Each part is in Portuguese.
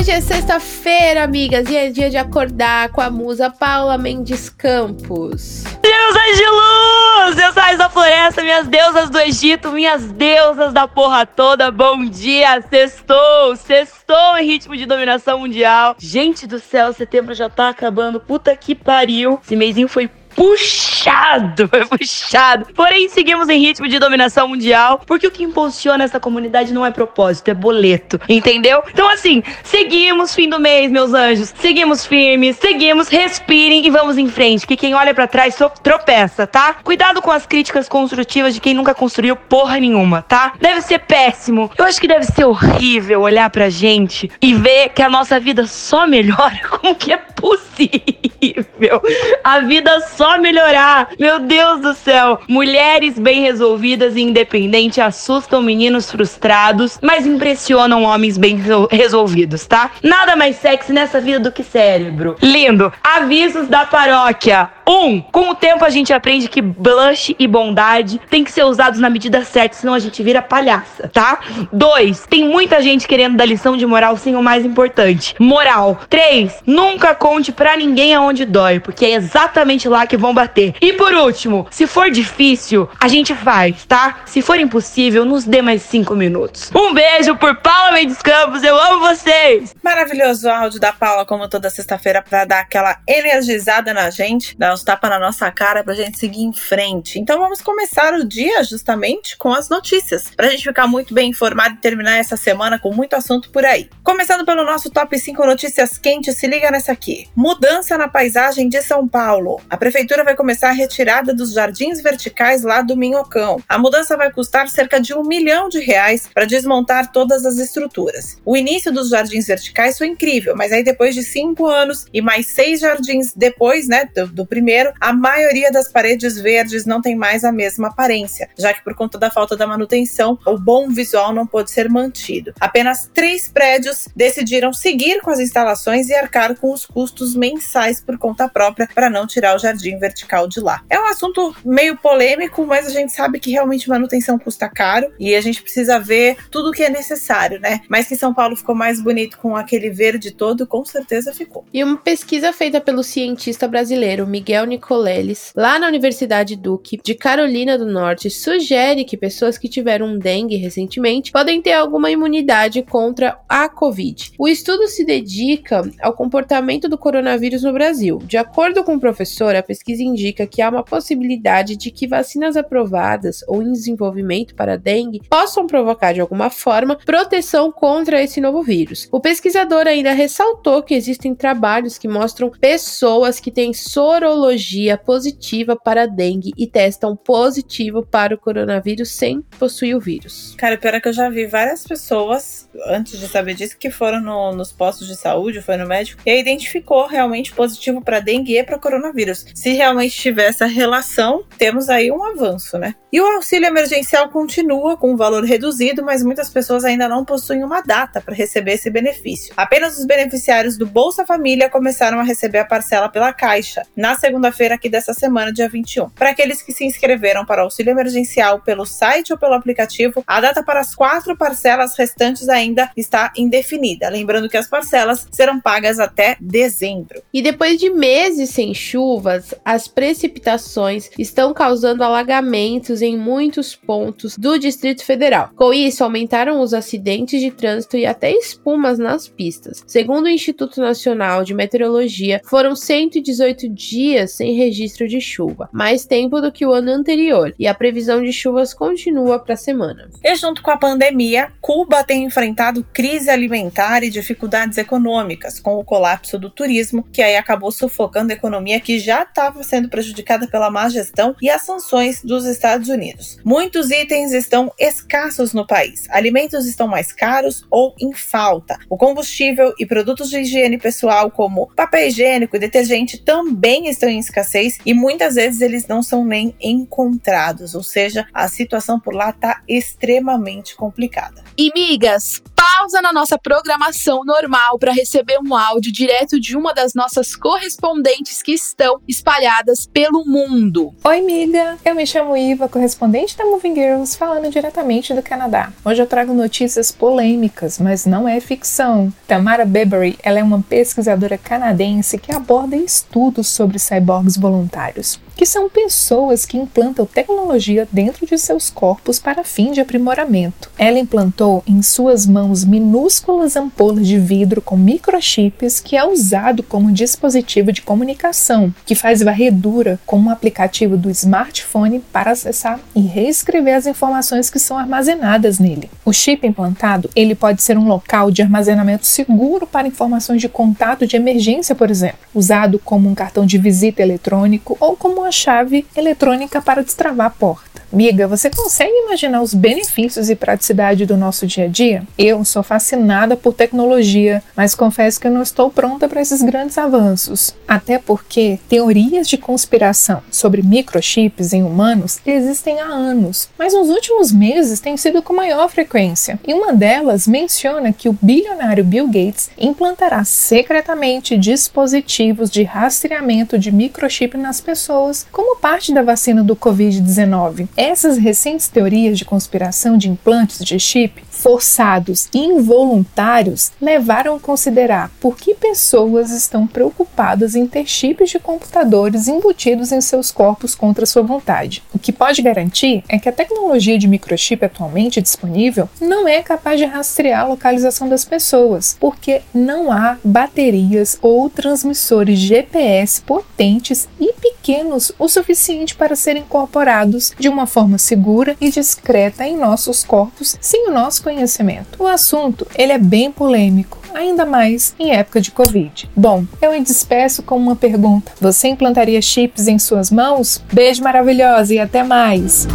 Hoje é sexta-feira, amigas, e é dia de acordar com a musa Paula Mendes Campos. Deusas de luz! Deusas da floresta, minhas deusas do Egito, minhas deusas da porra toda, bom dia! Sextou! Sextou em ritmo de dominação mundial. Gente do céu, setembro já tá acabando. Puta que pariu. Esse mêsinho foi puxado, foi puxado. Porém, seguimos em ritmo de dominação mundial, porque o que impulsiona essa comunidade não é propósito, é boleto, entendeu? Então, assim, seguimos fim do mês, meus anjos. Seguimos firmes, seguimos, respirem e vamos em frente, que quem olha para trás tropeça, tá? Cuidado com as críticas construtivas de quem nunca construiu porra nenhuma, tá? Deve ser péssimo. Eu acho que deve ser horrível olhar pra gente e ver que a nossa vida só melhora. Como que é possível? A vida só só melhorar. Meu Deus do céu. Mulheres bem resolvidas e independentes assustam meninos frustrados, mas impressionam homens bem resolvidos, tá? Nada mais sexy nessa vida do que cérebro. Lindo. Avisos da paróquia. Um, com o tempo a gente aprende que blush e bondade tem que ser usados na medida certa, senão a gente vira palhaça, tá? Dois, tem muita gente querendo dar lição de moral sem o mais importante, moral. Três, nunca conte pra ninguém aonde dói, porque é exatamente lá que vão bater. E por último, se for difícil, a gente faz, tá? Se for impossível, nos dê mais cinco minutos. Um beijo por Paula Mendes Campos, eu amo vocês! Maravilhoso áudio da Paula, como toda sexta-feira, para dar aquela energizada na gente, dar uns tapas na nossa cara pra gente seguir em frente. Então vamos começar o dia justamente com as notícias, pra gente ficar muito bem informado e terminar essa semana com muito assunto por aí. Começando pelo nosso top 5 notícias quentes, se liga nessa aqui. Mudança na paisagem de São Paulo. A prefeitura vai começar a retirada dos jardins verticais lá do Minhocão. A mudança vai custar cerca de um milhão de reais para desmontar todas as estruturas. O início dos jardins verticais foi incrível, mas aí depois de cinco anos e mais seis jardins depois, né, do, do Primeiro, a maioria das paredes verdes não tem mais a mesma aparência, já que por conta da falta da manutenção, o bom visual não pôde ser mantido. Apenas três prédios decidiram seguir com as instalações e arcar com os custos mensais por conta própria para não tirar o jardim vertical de lá. É um assunto meio polêmico, mas a gente sabe que realmente manutenção custa caro e a gente precisa ver tudo o que é necessário, né? Mas que São Paulo ficou mais bonito com aquele verde todo, com certeza ficou. E uma pesquisa feita pelo cientista brasileiro Miguel Nicoleles, lá na Universidade Duke de Carolina do Norte, sugere que pessoas que tiveram dengue recentemente podem ter alguma imunidade contra a Covid. O estudo se dedica ao comportamento do coronavírus no Brasil. De acordo com o professor, a pesquisa indica que há uma possibilidade de que vacinas aprovadas ou em desenvolvimento para dengue possam provocar de alguma forma proteção contra esse novo vírus. O pesquisador ainda ressaltou que existem trabalhos que mostram pessoas que têm sorologia sorologia positiva para dengue e testam positivo para o coronavírus sem possuir o vírus. Cara, pior é que eu já vi várias pessoas, antes de saber disso, que foram no, nos postos de saúde, foi no médico, e identificou realmente positivo para dengue e para coronavírus. Se realmente tiver essa relação, temos aí um avanço, né? E o auxílio emergencial continua com um valor reduzido, mas muitas pessoas ainda não possuem uma data para receber esse benefício. Apenas os beneficiários do Bolsa Família começaram a receber a parcela pela Caixa na segunda-feira aqui dessa semana, dia 21. Para aqueles que se inscreveram para o auxílio emergencial pelo site ou pelo aplicativo, a data para as quatro parcelas restantes ainda está indefinida. Lembrando que as parcelas serão pagas até dezembro. E depois de meses sem chuvas, as precipitações estão causando alagamentos em muitos pontos do Distrito Federal. Com isso, aumentaram os acidentes de trânsito e até espumas nas pistas. Segundo o Instituto Nacional de Meteorologia, foram 118 dias sem registro de chuva, mais tempo do que o ano anterior, e a previsão de chuvas continua para a semana. E junto com a pandemia, Cuba tem enfrentado crise alimentar e dificuldades econômicas, com o colapso do turismo, que aí acabou sufocando a economia que já estava estava sendo prejudicada pela má gestão e as sanções dos Estados Unidos. Muitos itens estão escassos no país. Alimentos estão mais caros ou em falta. O combustível e produtos de higiene pessoal, como papel higiênico e detergente, também estão em escassez e muitas vezes eles não são nem encontrados. Ou seja, a situação por lá está extremamente complicada. E migas, pausa na nossa programação normal para receber um áudio direto de uma das nossas correspondentes que estão espalhadas pelo mundo. Oi, miga! Eu me chamo Iva, correspondente da Moving Girls, falando diretamente do Canadá. Hoje eu trago notícias polêmicas, mas não é ficção. Tamara Bebery, ela é uma pesquisadora canadense que aborda estudos sobre cyborgs voluntários que são pessoas que implantam tecnologia dentro de seus corpos para fim de aprimoramento. Ela implantou em suas mãos minúsculas ampolas de vidro com microchips que é usado como dispositivo de comunicação, que faz varredura com um aplicativo do smartphone para acessar e reescrever as informações que são armazenadas nele. O chip implantado, ele pode ser um local de armazenamento seguro para informações de contato de emergência, por exemplo, usado como um cartão de visita eletrônico ou como uma chave eletrônica para destravar a porta. Miga, você consegue imaginar os benefícios e praticidade do nosso dia a dia? Eu sou fascinada por tecnologia, mas confesso que eu não estou pronta para esses grandes avanços. Até porque teorias de conspiração sobre microchips em humanos existem há anos, mas nos últimos meses têm sido com maior frequência. E uma delas menciona que o bilionário Bill Gates implantará secretamente dispositivos de rastreamento de microchip nas pessoas como parte da vacina do Covid-19. Essas recentes teorias de conspiração de implantes de chip forçados e involuntários levaram a considerar por que pessoas estão preocupadas em ter chips de computadores embutidos em seus corpos contra sua vontade. O que pode garantir é que a tecnologia de microchip atualmente disponível não é capaz de rastrear a localização das pessoas, porque não há baterias ou transmissores GPS potentes e pequenos o suficiente para serem incorporados de uma forma segura e discreta em nossos corpos sem o nosso conhecimento. O assunto ele é bem polêmico, ainda mais em época de Covid. Bom, eu me despeço com uma pergunta: você implantaria chips em suas mãos? Beijo maravilhosa e até mais!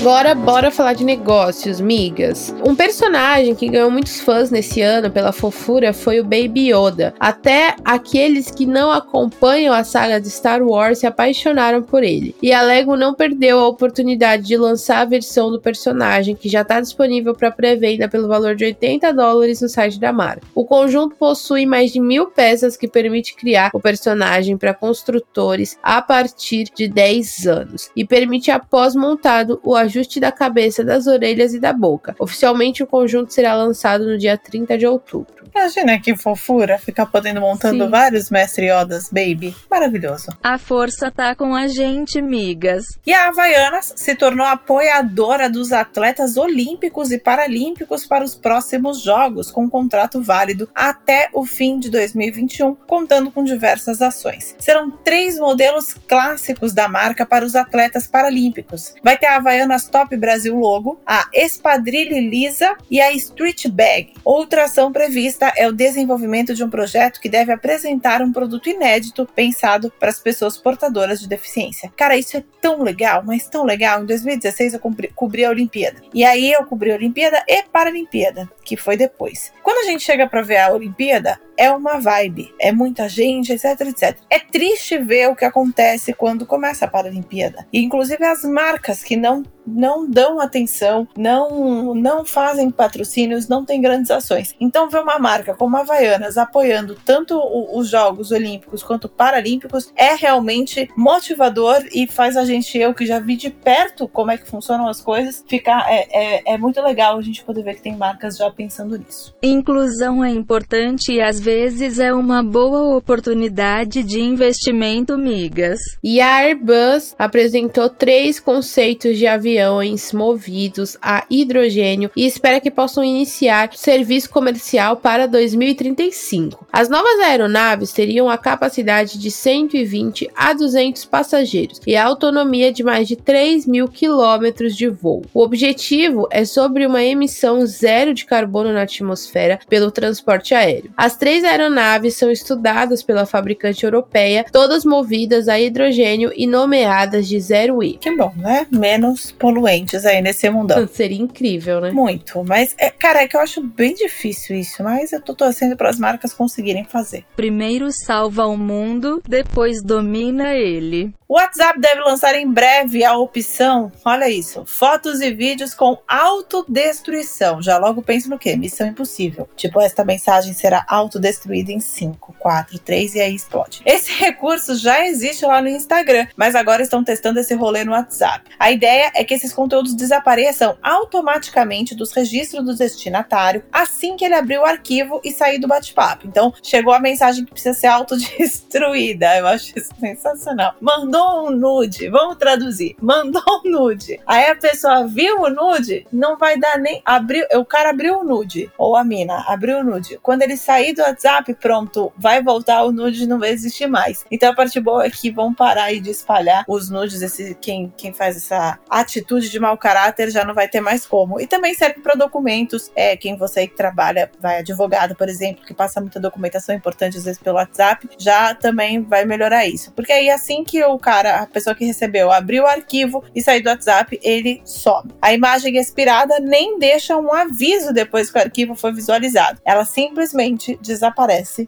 Agora bora falar de negócios, migas. Um personagem que ganhou muitos fãs nesse ano pela fofura foi o Baby Yoda. Até aqueles que não acompanham a saga de Star Wars se apaixonaram por ele. E a Lego não perdeu a oportunidade de lançar a versão do personagem que já está disponível para pré-venda pelo valor de 80 dólares no site da marca. O conjunto possui mais de mil peças que permite criar o personagem para construtores a partir de 10 anos e permite após montado o ajuste da cabeça, das orelhas e da boca. Oficialmente, o conjunto será lançado no dia 30 de outubro. Imagina que fofura ficar podendo montando Sim. vários Mestre Yodas, baby. Maravilhoso. A força tá com a gente, migas. E a Havaianas se tornou apoiadora dos atletas olímpicos e paralímpicos para os próximos Jogos, com um contrato válido até o fim de 2021, contando com diversas ações. Serão três modelos clássicos da marca para os atletas paralímpicos. Vai ter a Havaianas Top Brasil Logo, a Espadrilha Lisa e a Street Bag. Outra ação prevista é o desenvolvimento de um projeto que deve apresentar um produto inédito pensado para as pessoas portadoras de deficiência. Cara, isso é tão legal, mas tão legal. Em 2016 eu cobri, cobri a Olimpíada. E aí eu cobri a Olimpíada e Paralimpíada, que foi depois. Quando a gente chega para ver a Olimpíada, é uma vibe, é muita gente, etc, etc. É triste ver o que acontece quando começa a Paralimpíada. E, inclusive as marcas que não não dão atenção, não não fazem patrocínios, não tem grandes ações. Então ver uma marca como a Havaianas apoiando tanto os Jogos Olímpicos quanto Paralímpicos é realmente motivador e faz a gente, eu que já vi de perto como é que funcionam as coisas, ficar é, é, é muito legal a gente poder ver que tem marcas já pensando nisso. Inclusão é importante e às vezes é uma boa oportunidade de investimento, migas. E a Airbus apresentou três conceitos de aviões movidos a hidrogênio e espera que possam iniciar serviço comercial para 2035. As novas aeronaves teriam a capacidade de 120 a 200 passageiros e a autonomia de mais de 3 mil quilômetros de voo. O objetivo é sobre uma emissão zero de carbono na atmosfera pelo transporte aéreo. As três aeronaves são estudadas pela fabricante europeia, todas movidas a hidrogênio e nomeadas de zero I. Que bom, né? Menos poluentes aí nesse mundão. Seria incrível, né? Muito, mas é, cara, é que eu acho bem difícil isso, mas eu tô torcendo para as marcas conseguirem fazer. Primeiro salva o mundo, depois domina ele. O WhatsApp deve lançar em breve a opção, olha isso, fotos e vídeos com autodestruição. Já logo penso no quê? Missão impossível. Tipo, esta mensagem será autodestruída em 5, 4, 3 e aí explode. Esse recurso já existe lá no Instagram, mas agora estão testando esse rolê no WhatsApp. A ideia é que esses conteúdos desapareçam automaticamente dos registros do destinatário assim que ele abrir o arquivo e sair do bate-papo. Então, chegou a mensagem que precisa ser autodestruída. Eu acho isso sensacional. Mandou um nude, vamos traduzir. Mandou um nude. Aí a pessoa viu o nude, não vai dar nem. Abriu, o cara abriu o nude, ou a mina abriu o nude. Quando ele sair do WhatsApp, pronto, vai voltar o nude não vai existir mais. Então a parte boa é que vão parar aí de espalhar os nudes. Esse, quem, quem faz essa atitude de mau caráter já não vai ter mais como. E também serve para documentos. É, quem você que trabalha, vai advogado, por exemplo, que passa muita documentação importante às vezes pelo WhatsApp, já também vai melhorar isso. Porque aí assim que o cara, a pessoa que recebeu, abriu o arquivo e sair do WhatsApp, ele some. A imagem expirada nem deixa um aviso depois que o arquivo foi visualizado. Ela simplesmente desaparece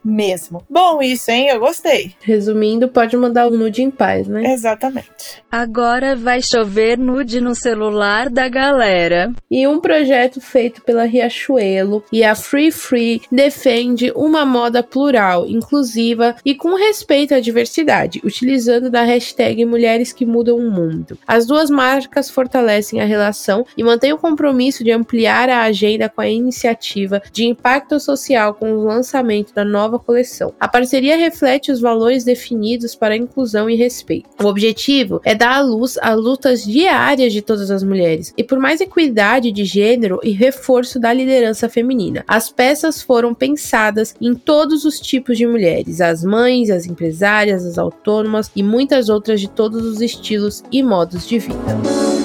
mesmo. Bom, isso, hein? Eu gostei. Resumindo, pode mandar o nude em paz, né? Exatamente. Agora vai chover nude no celular da galera. E um projeto feito pela Riachuelo e a Free Free defende uma moda plural, inclusiva e com respeito à diversidade, utilizando da hashtag Mulheres que Mudam o Mundo. As duas marcas fortalecem a relação e mantêm o compromisso de ampliar a agenda com a iniciativa de impacto social com o lançamento da nova coleção. A parceria reflete os valores definidos para inclusão e respeito. O objetivo é dar à luz a lutas diárias de todas as mulheres e por mais equidade de gênero e reforço da liderança feminina. As peças foram pensadas em todos os tipos de mulheres, as mães, as empresárias, as autônomas e muitas outras de todos os estilos e modos de vida.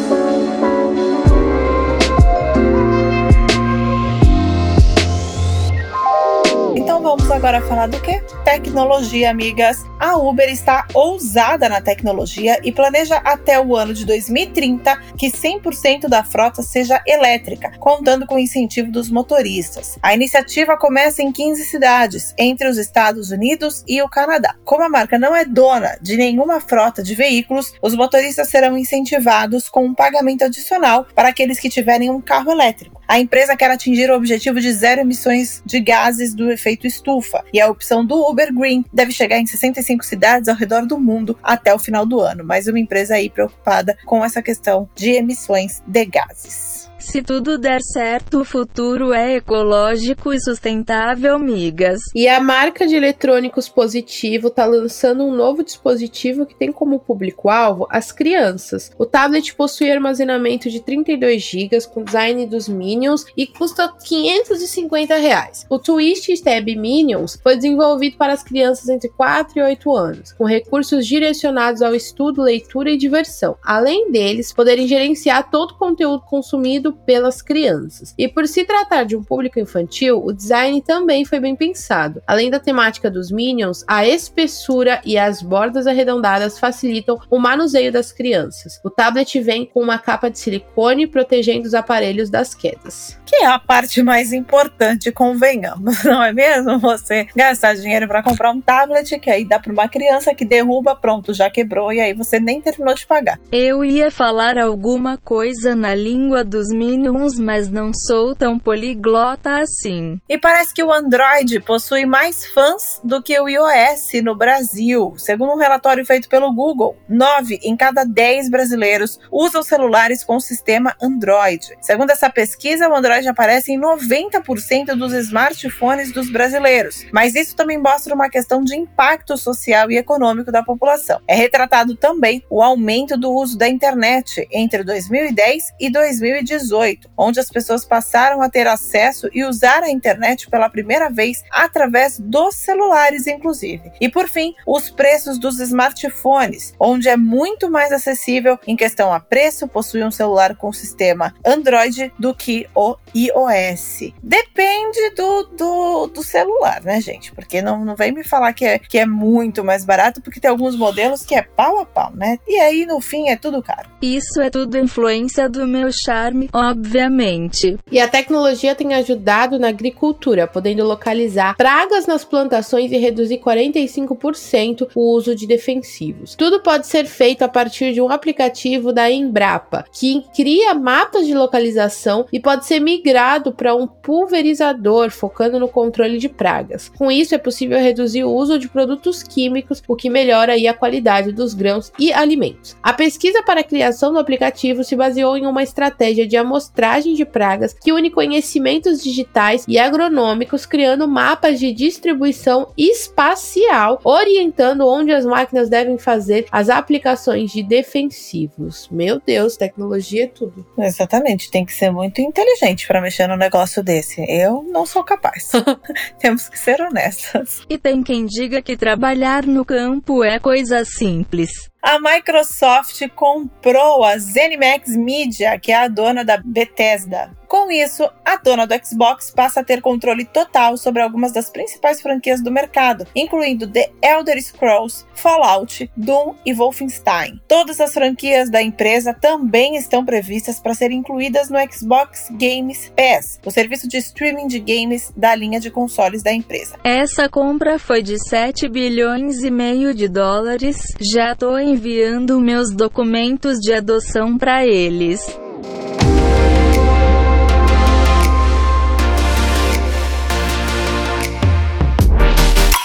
Agora falar do que? Tecnologia, amigas. A Uber está ousada na tecnologia e planeja até o ano de 2030 que 100% da frota seja elétrica, contando com o incentivo dos motoristas. A iniciativa começa em 15 cidades, entre os Estados Unidos e o Canadá. Como a marca não é dona de nenhuma frota de veículos, os motoristas serão incentivados com um pagamento adicional para aqueles que tiverem um carro elétrico. A empresa quer atingir o objetivo de zero emissões de gases do efeito estufa e a opção do Uber Green deve chegar em 65 cidades ao redor do mundo até o final do ano. Mais uma empresa aí preocupada com essa questão de emissões de gases. Se tudo der certo, o futuro é ecológico e sustentável, migas. E a marca de eletrônicos Positivo está lançando um novo dispositivo que tem como público-alvo as crianças. O tablet possui armazenamento de 32 GB com design dos Minions e custa 550 reais. O Twist Tab Minions foi desenvolvido para as crianças entre 4 e 8 anos, com recursos direcionados ao estudo, leitura e diversão. Além deles, poderem gerenciar todo o conteúdo consumido pelas crianças. E por se tratar de um público infantil, o design também foi bem pensado. Além da temática dos Minions, a espessura e as bordas arredondadas facilitam o manuseio das crianças. O tablet vem com uma capa de silicone protegendo os aparelhos das quedas. É a parte mais importante, convenhamos, não é mesmo? Você gastar dinheiro para comprar um tablet que aí dá para uma criança que derruba, pronto, já quebrou e aí você nem terminou de pagar. Eu ia falar alguma coisa na língua dos Minions, mas não sou tão poliglota assim. E parece que o Android possui mais fãs do que o iOS no Brasil. Segundo um relatório feito pelo Google, 9 em cada 10 brasileiros usam celulares com o sistema Android. Segundo essa pesquisa, o Android Android aparece em 90% dos smartphones dos brasileiros. Mas isso também mostra uma questão de impacto social e econômico da população. É retratado também o aumento do uso da internet entre 2010 e 2018, onde as pessoas passaram a ter acesso e usar a internet pela primeira vez através dos celulares, inclusive. E por fim, os preços dos smartphones, onde é muito mais acessível em questão a preço possuir um celular com sistema Android do que o iOS. Depende do, do, do celular, né, gente? Porque não, não vem me falar que é, que é muito mais barato, porque tem alguns modelos que é pau a pau, né? E aí, no fim, é tudo caro. Isso é tudo influência do meu charme, obviamente. E a tecnologia tem ajudado na agricultura, podendo localizar pragas nas plantações e reduzir 45% o uso de defensivos. Tudo pode ser feito a partir de um aplicativo da Embrapa, que cria mapas de localização e pode ser migrado para um pulverizador focando no controle de pragas. Com isso é possível reduzir o uso de produtos químicos, o que melhora a qualidade dos grãos e alimentos. A pesquisa para a criação do aplicativo se baseou em uma estratégia de amostragem de pragas que une conhecimentos digitais e agronômicos, criando mapas de distribuição espacial, orientando onde as máquinas devem fazer as aplicações de defensivos. Meu Deus, tecnologia é tudo. Exatamente, tem que ser muito inteligente para mexer num negócio desse. Eu não sou capaz. Temos que ser honestas. E tem quem diga que trabalhar no campo é coisa simples. A Microsoft comprou a ZeniMax Media, que é a dona da Bethesda. Com isso, a dona do Xbox passa a ter controle total sobre algumas das principais franquias do mercado, incluindo The Elder Scrolls, Fallout, Doom e Wolfenstein. Todas as franquias da empresa também estão previstas para serem incluídas no Xbox Games Pass, o serviço de streaming de games da linha de consoles da empresa. Essa compra foi de 7 bilhões e meio de dólares. Já tô enviando meus documentos de adoção para eles.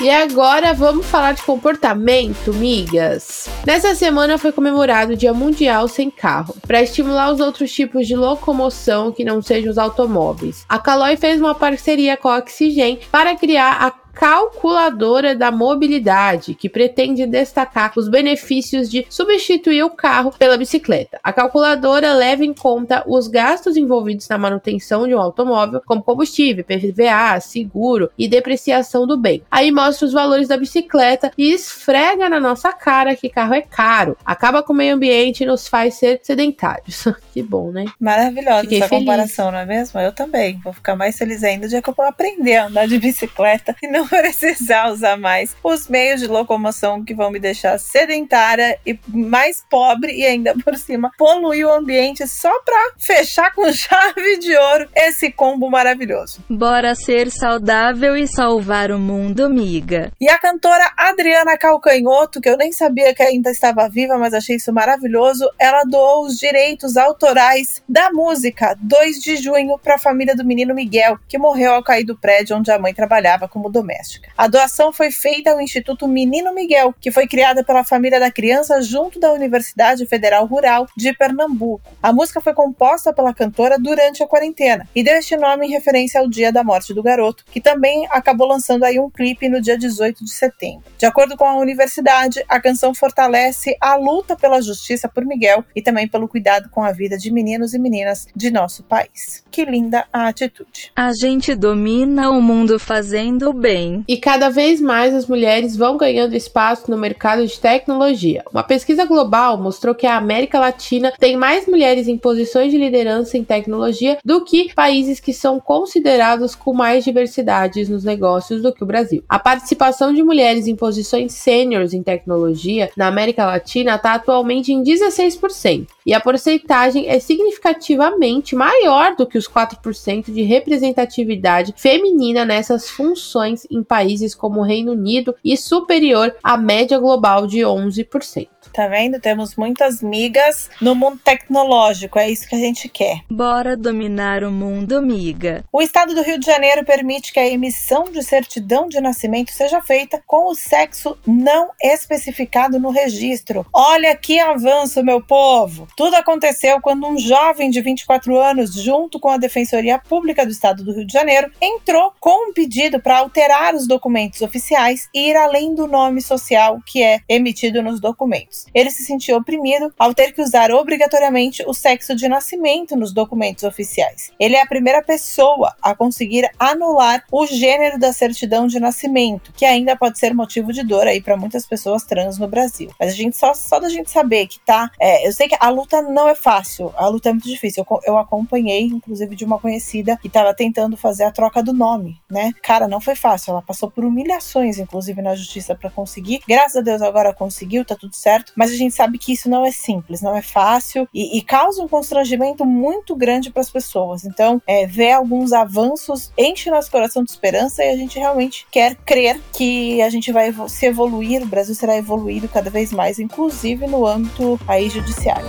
E agora vamos falar de comportamento, migas. Nessa semana foi comemorado o Dia Mundial Sem Carro, para estimular os outros tipos de locomoção que não sejam os automóveis. A Caloi fez uma parceria com a Oxygen para criar a calculadora da mobilidade, que pretende destacar os benefícios de substituir o carro pela bicicleta. A calculadora leva em conta os gastos envolvidos na manutenção de um automóvel, como combustível, PVA, seguro e depreciação do bem. Aí mostra os valores da bicicleta e esfrega na nossa cara que carro é caro, acaba com o meio ambiente e nos faz ser sedentários. que bom, né? Maravilhosa Fiquei essa feliz. comparação, não é mesmo? Eu também. Vou ficar mais feliz ainda o dia que eu vou aprender a andar de bicicleta e não precisar usar mais os meios de locomoção que vão me deixar sedentária e mais pobre e ainda por cima poluir o ambiente só pra fechar com chave de ouro esse combo maravilhoso. Bora ser saudável e salvar o mundo, amiga. E a cantora Adriana Calcanhoto, que eu nem sabia que ainda estava viva, mas achei isso maravilhoso, ela doou os direitos autorais da música 2 de junho para a família do menino Miguel, que morreu ao cair do prédio onde a mãe trabalhava como doméstica. A doação foi feita ao Instituto Menino Miguel, que foi criada pela família da criança junto da Universidade Federal Rural de Pernambuco. A música foi composta pela cantora durante a quarentena e deu este nome em referência ao dia da morte do garoto, que também acabou lançando aí um clipe no dia 18 de setembro. De acordo com a universidade, a canção fortalece a luta pela justiça por Miguel e também pelo cuidado com a vida de meninos e meninas de nosso país. Que linda a atitude. A gente domina o mundo fazendo bem. E cada vez mais as mulheres vão ganhando espaço no mercado de tecnologia. Uma pesquisa global mostrou que a América Latina tem mais mulheres em posições de liderança em tecnologia do que países que são considerados com mais diversidades nos negócios do que o Brasil. A participação de mulheres em posições sêniores em tecnologia na América Latina está atualmente em 16%, e a porcentagem é significativamente maior do que os 4% de representatividade feminina nessas funções em países como o Reino Unido e superior à média global de 11%. Tá vendo? Temos muitas migas no mundo tecnológico, é isso que a gente quer. Bora dominar o mundo, miga. O estado do Rio de Janeiro permite que a emissão de certidão de nascimento seja feita com o sexo não especificado no registro. Olha que avanço, meu povo! Tudo aconteceu quando um jovem de 24 anos, junto com a Defensoria Pública do Estado do Rio de Janeiro, entrou com um pedido para alterar os documentos oficiais e ir além do nome social que é emitido nos documentos. Ele se sentiu oprimido ao ter que usar obrigatoriamente o sexo de nascimento nos documentos oficiais. Ele é a primeira pessoa a conseguir anular o gênero da certidão de nascimento, que ainda pode ser motivo de dor aí para muitas pessoas trans no Brasil. Mas a gente só, só da gente saber que tá. É, eu sei que a luta não é fácil, a luta é muito difícil. Eu, eu acompanhei, inclusive, de uma conhecida que estava tentando fazer a troca do nome, né? Cara, não foi fácil. Ela passou por humilhações, inclusive, na justiça para conseguir. Graças a Deus agora conseguiu, tá tudo certo. Mas a gente sabe que isso não é simples, não é fácil e, e causa um constrangimento muito grande para as pessoas. Então, é, ver alguns avanços enche nosso coração de esperança e a gente realmente quer crer que a gente vai se evoluir, o Brasil será evoluído cada vez mais, inclusive no âmbito aí judiciário.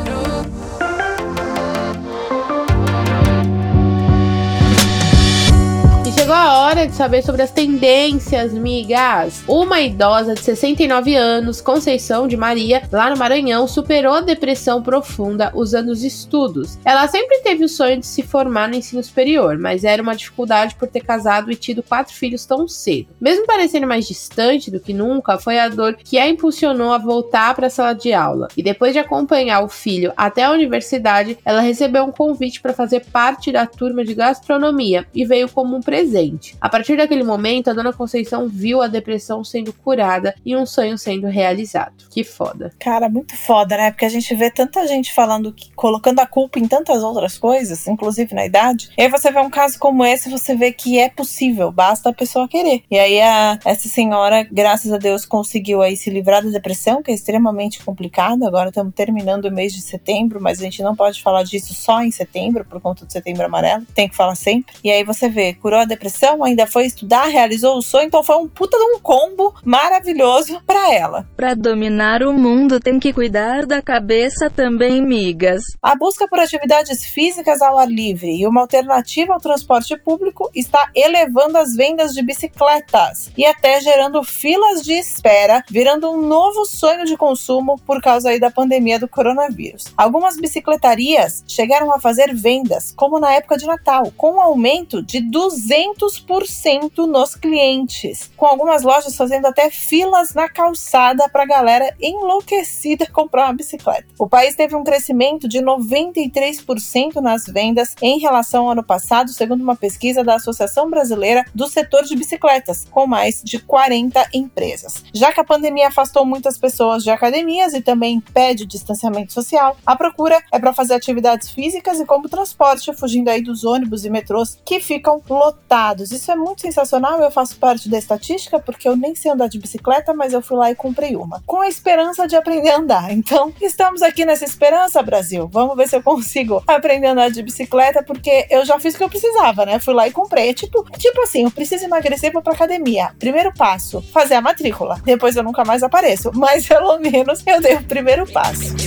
Chegou a hora de saber sobre as tendências, migas. Uma idosa de 69 anos, Conceição de Maria, lá no Maranhão, superou a depressão profunda usando os estudos. Ela sempre teve o sonho de se formar no ensino superior, mas era uma dificuldade por ter casado e tido quatro filhos tão cedo. Mesmo parecendo mais distante do que nunca, foi a dor que a impulsionou a voltar para a sala de aula. E depois de acompanhar o filho até a universidade, ela recebeu um convite para fazer parte da turma de gastronomia e veio como um presente presente. A partir daquele momento, a dona Conceição viu a depressão sendo curada e um sonho sendo realizado. Que foda. Cara, muito foda, né? Porque a gente vê tanta gente falando que colocando a culpa em tantas outras coisas, inclusive na idade. E aí você vê um caso como esse, você vê que é possível, basta a pessoa querer. E aí a, essa senhora, graças a Deus, conseguiu aí se livrar da depressão, que é extremamente complicado. Agora estamos terminando o mês de setembro, mas a gente não pode falar disso só em setembro, por conta do setembro amarelo. Tem que falar sempre. E aí você vê, curou a depressão depressão, ainda foi estudar, realizou o sonho, então foi um puta de um combo maravilhoso para ela. Para dominar o mundo tem que cuidar da cabeça também, migas. A busca por atividades físicas ao ar livre e uma alternativa ao transporte público está elevando as vendas de bicicletas e até gerando filas de espera, virando um novo sonho de consumo por causa aí da pandemia do coronavírus. Algumas bicicletarias chegaram a fazer vendas, como na época de Natal, com um aumento de 200 200% nos clientes, com algumas lojas fazendo até filas na calçada para a galera enlouquecida comprar uma bicicleta. O país teve um crescimento de 93% nas vendas em relação ao ano passado, segundo uma pesquisa da Associação Brasileira do Setor de Bicicletas, com mais de 40 empresas. Já que a pandemia afastou muitas pessoas de academias e também impede o distanciamento social, a procura é para fazer atividades físicas e como transporte, fugindo aí dos ônibus e metrôs que ficam lotados isso é muito sensacional. Eu faço parte da estatística porque eu nem sei andar de bicicleta, mas eu fui lá e comprei uma, com a esperança de aprender a andar. Então, estamos aqui nessa esperança, Brasil. Vamos ver se eu consigo aprender a andar de bicicleta, porque eu já fiz o que eu precisava, né? Fui lá e comprei. É tipo, tipo assim, eu preciso emagrecer para pra academia. Primeiro passo, fazer a matrícula. Depois eu nunca mais apareço, mas pelo menos eu dei o primeiro passo.